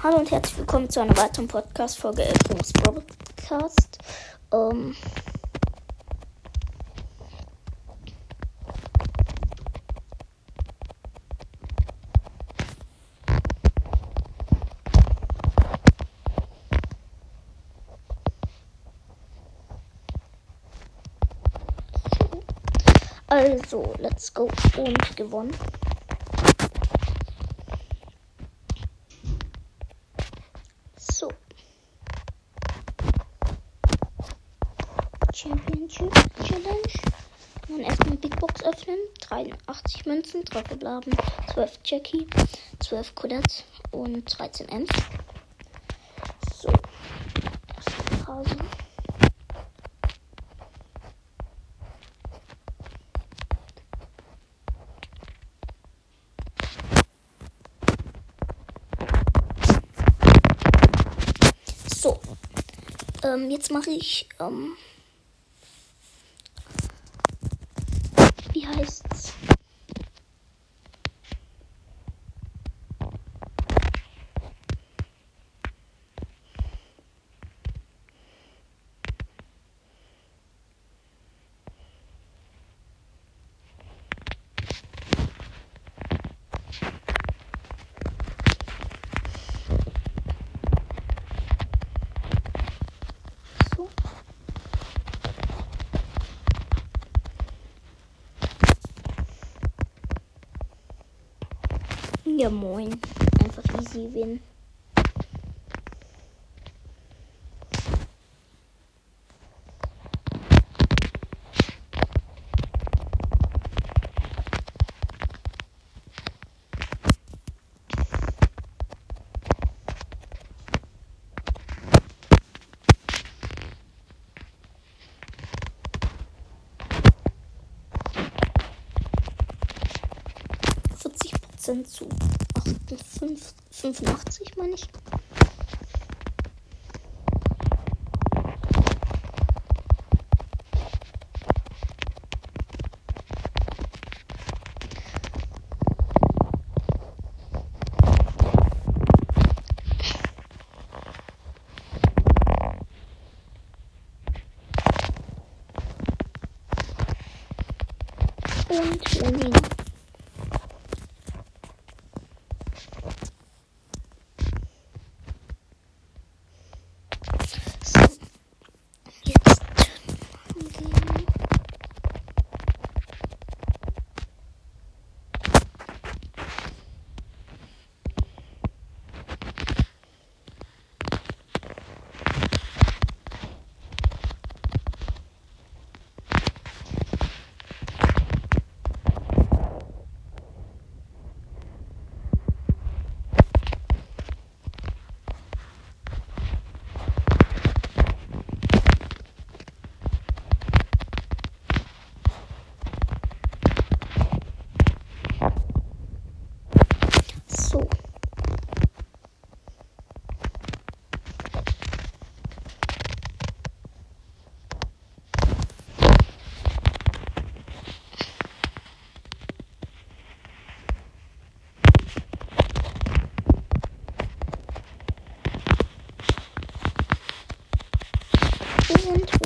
Hallo und herzlich willkommen zu einer weiteren Podcast-Folge Elfos Broadcast. Ähm, Also, let's go. Und gewonnen. Öffnen. 83 Münzen, 3 verbleiben, 12 Jackie, 12 Colette und 13 Ems. So. Phase. So. Ähm, jetzt mache ich, ähm, Ja, moin. Einfach easy win. Vierzig Prozent zu 58, 85, meine ich. Und Winning.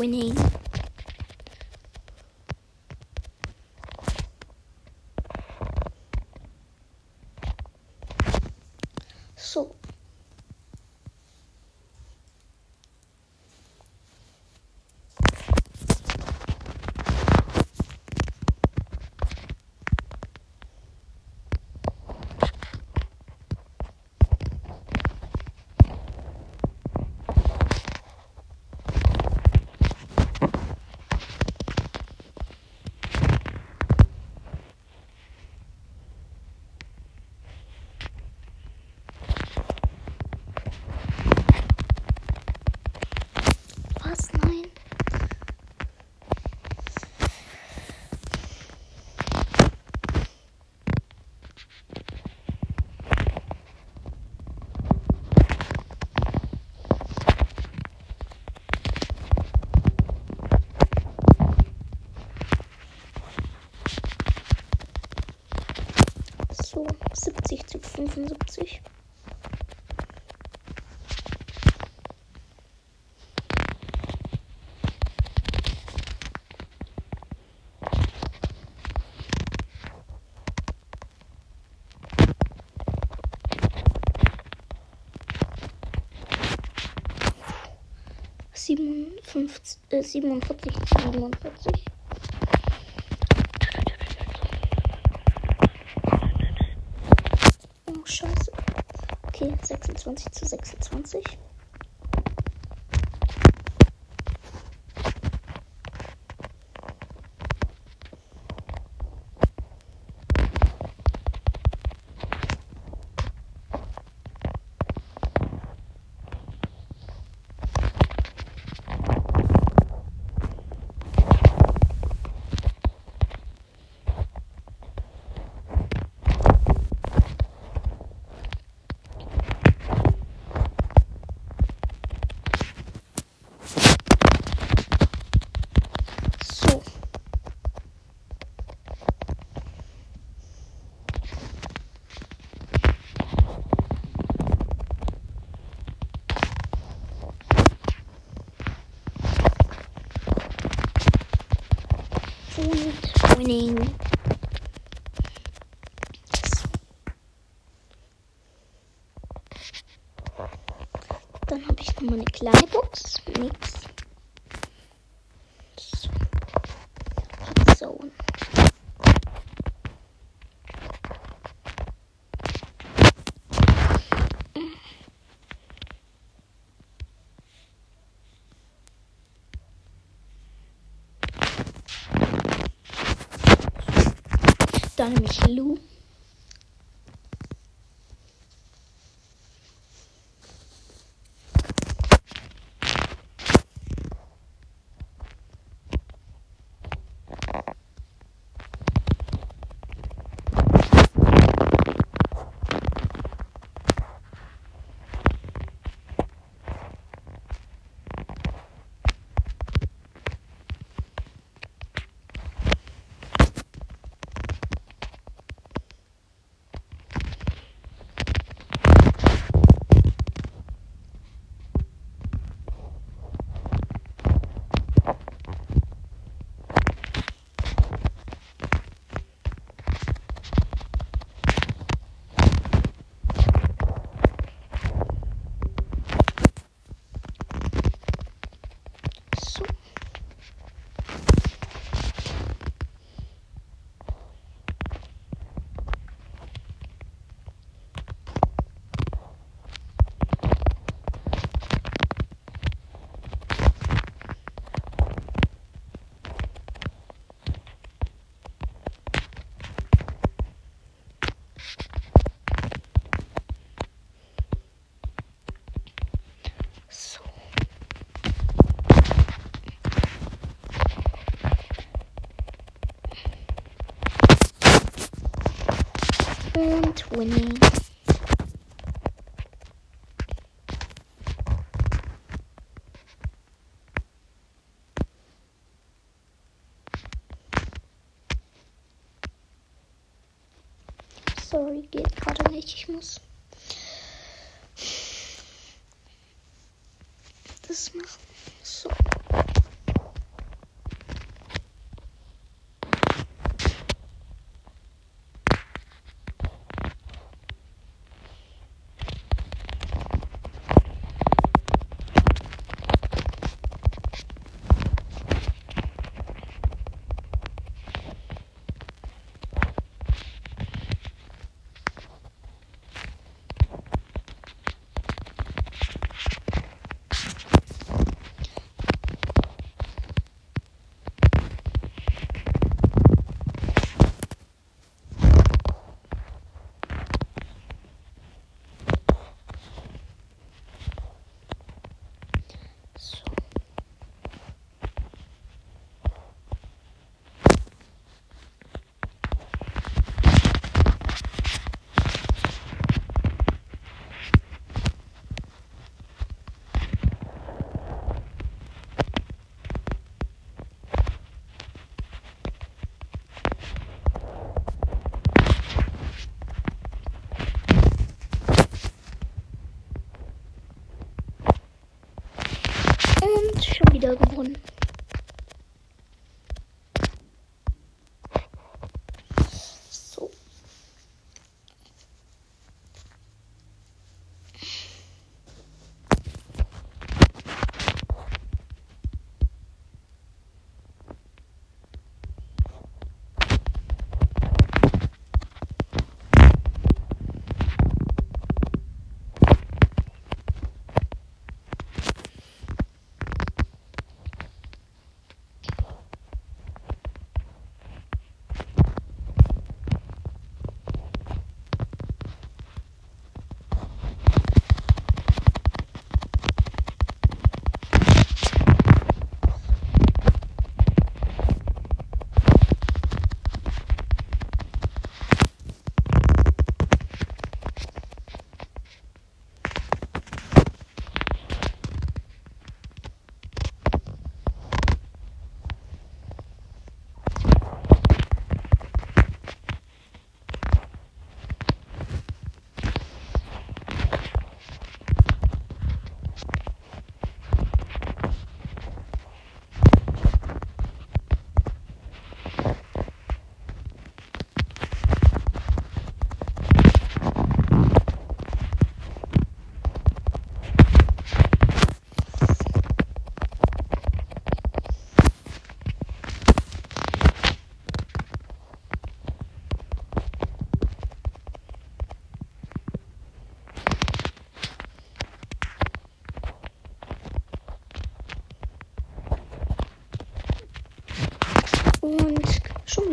Winning. 74. Äh, siebenundvierzig, siebenundvierzig. 23 zu 26. kleine Box. Nix. Zone. Dann mich Lou. 我呢？Folge gewonnen.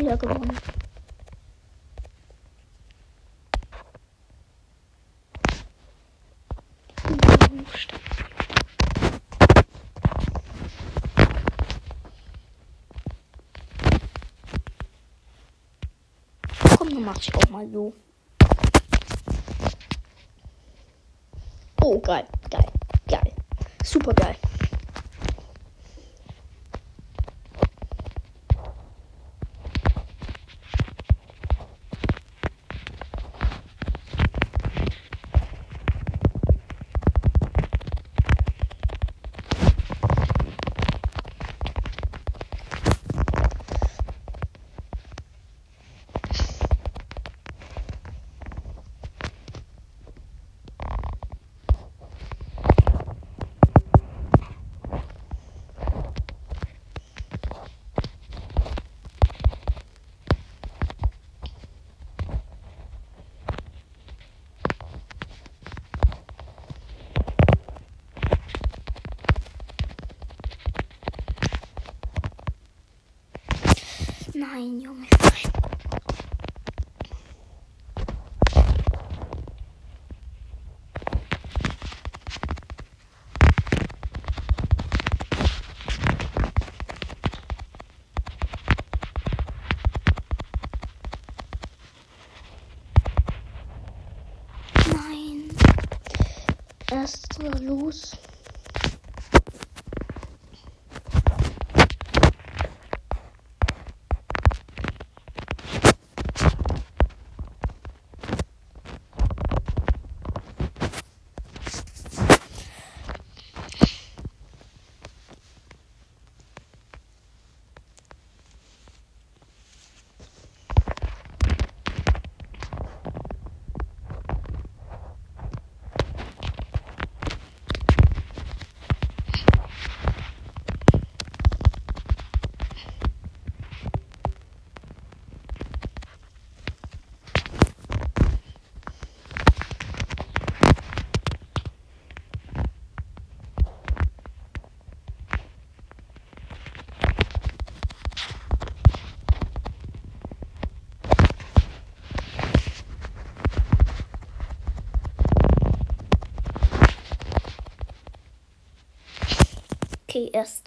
Wieder gewonnen. Komm, dann mach ich auch mal so. Oh, geil, geil, geil. Super geil. Nein, Junge, nein. Nein. Erst los. Erst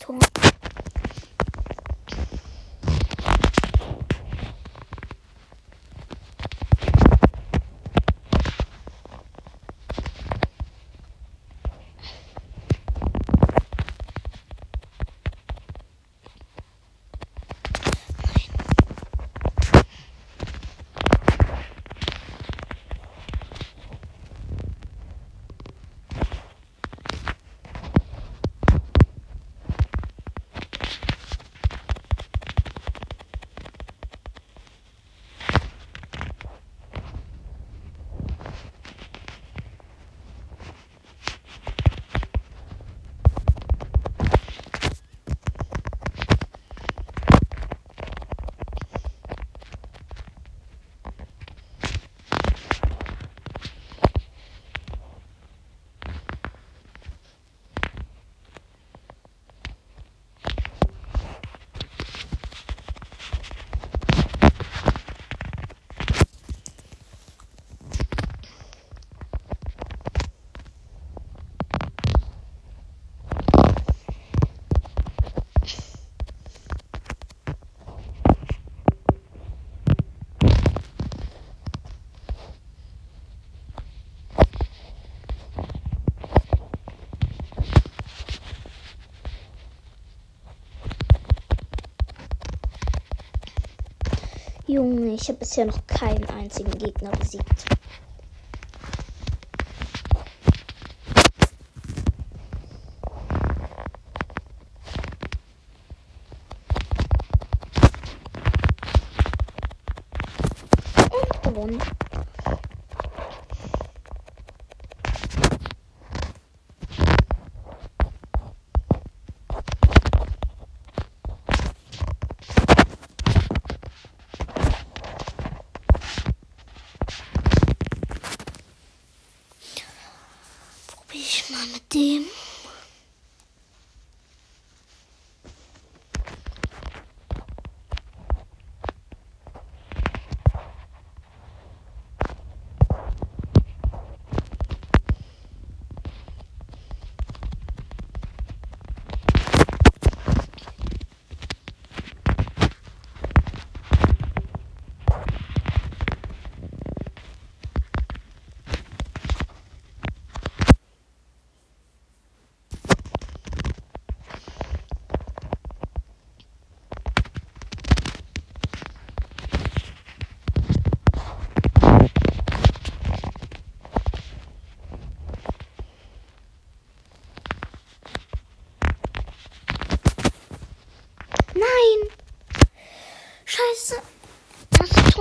Junge, ich habe bisher noch keinen einzigen Gegner besiegt.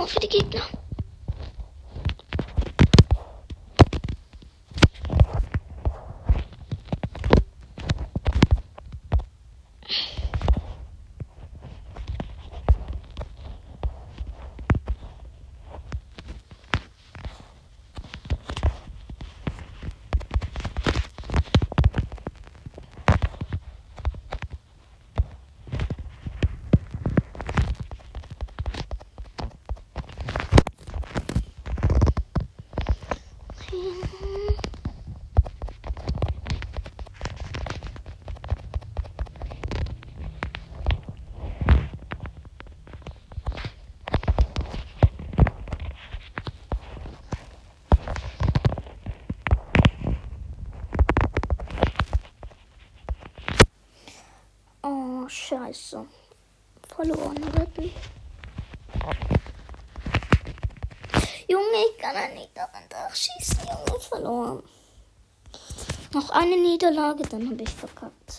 Tor für die Gegner. Scheiße. Verloren retten. Junge, ich kann ja nicht daran schießen, Junge, verloren. Noch eine Niederlage, dann habe ich verkackt.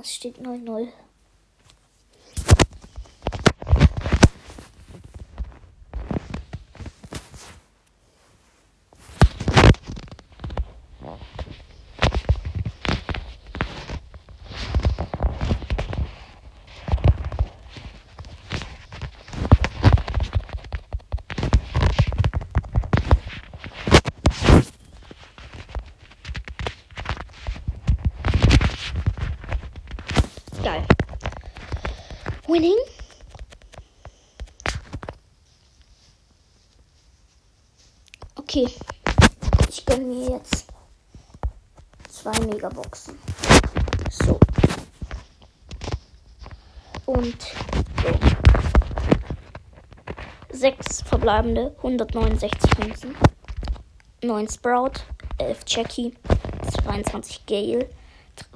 Es steht 9-0. Geil. Winning. Okay. Ich gönne mir jetzt zwei Megaboxen. So. Und so. Sechs verbleibende, 169 Münzen. 9 Sprout, 11 Jackie, 22 Gale,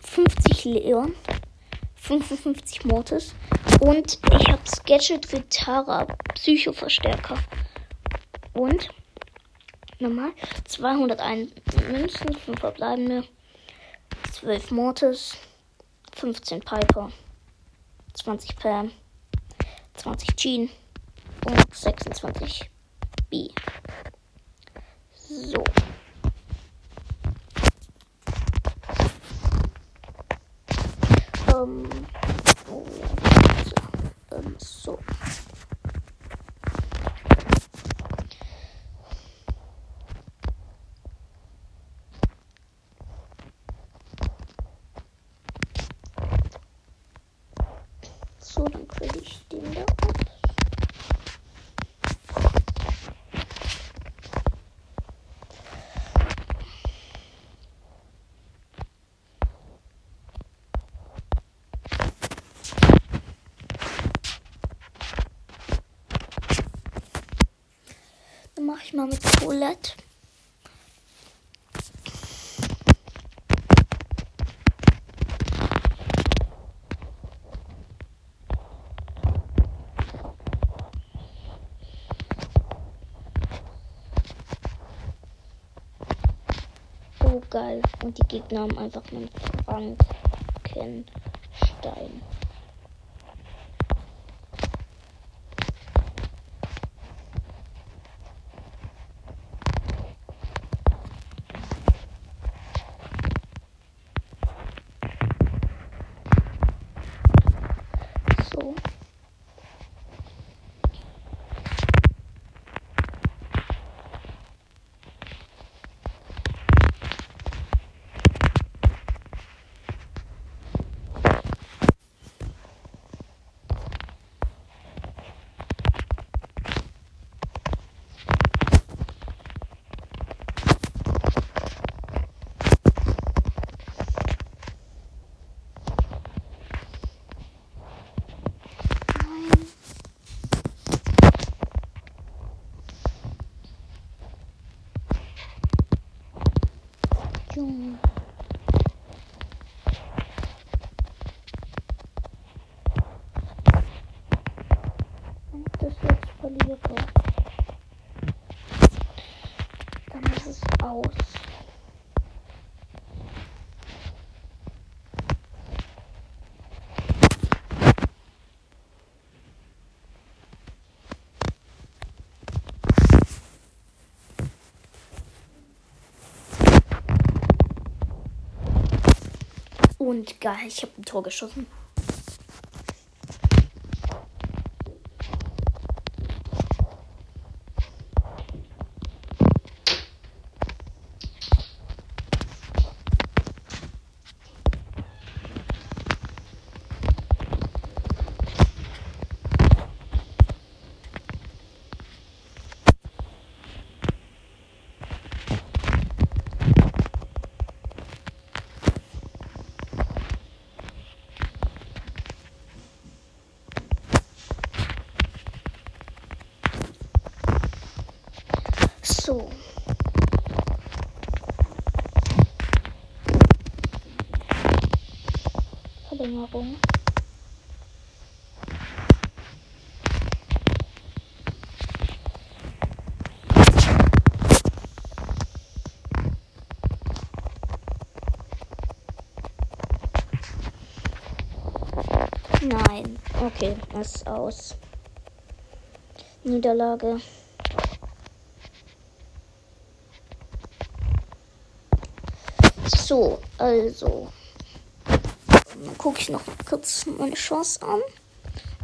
50 Leon, 55 Mortis Und ich habe Gadget für Tara, Psychoverstärker. Und nochmal 201 Münzen, 5 verbleibende, 12 Mortis, 15 Piper, 20 Pam, 20 Jean und 26 B. So. Ähm, oh, so. Ähm, so. So, dann kriege ich den da ab. Dann mache ich mal mit Colette. Oh geil. Und die Gegner haben einfach einen Frankenstein. So. Nein. Junge. Wenn ich das jetzt verliere, dann ist es aus. Und geil, ich habe ein Tor geschossen. So. Verlängerung. Nein. Okay, das ist aus. Niederlage. So, also. Gucke ich noch kurz meine Chance an.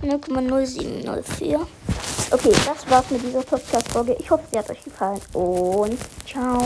0,0704. Okay, das war's mit dieser Podcast-Folge. Ich hoffe, sie hat euch gefallen. Und ciao.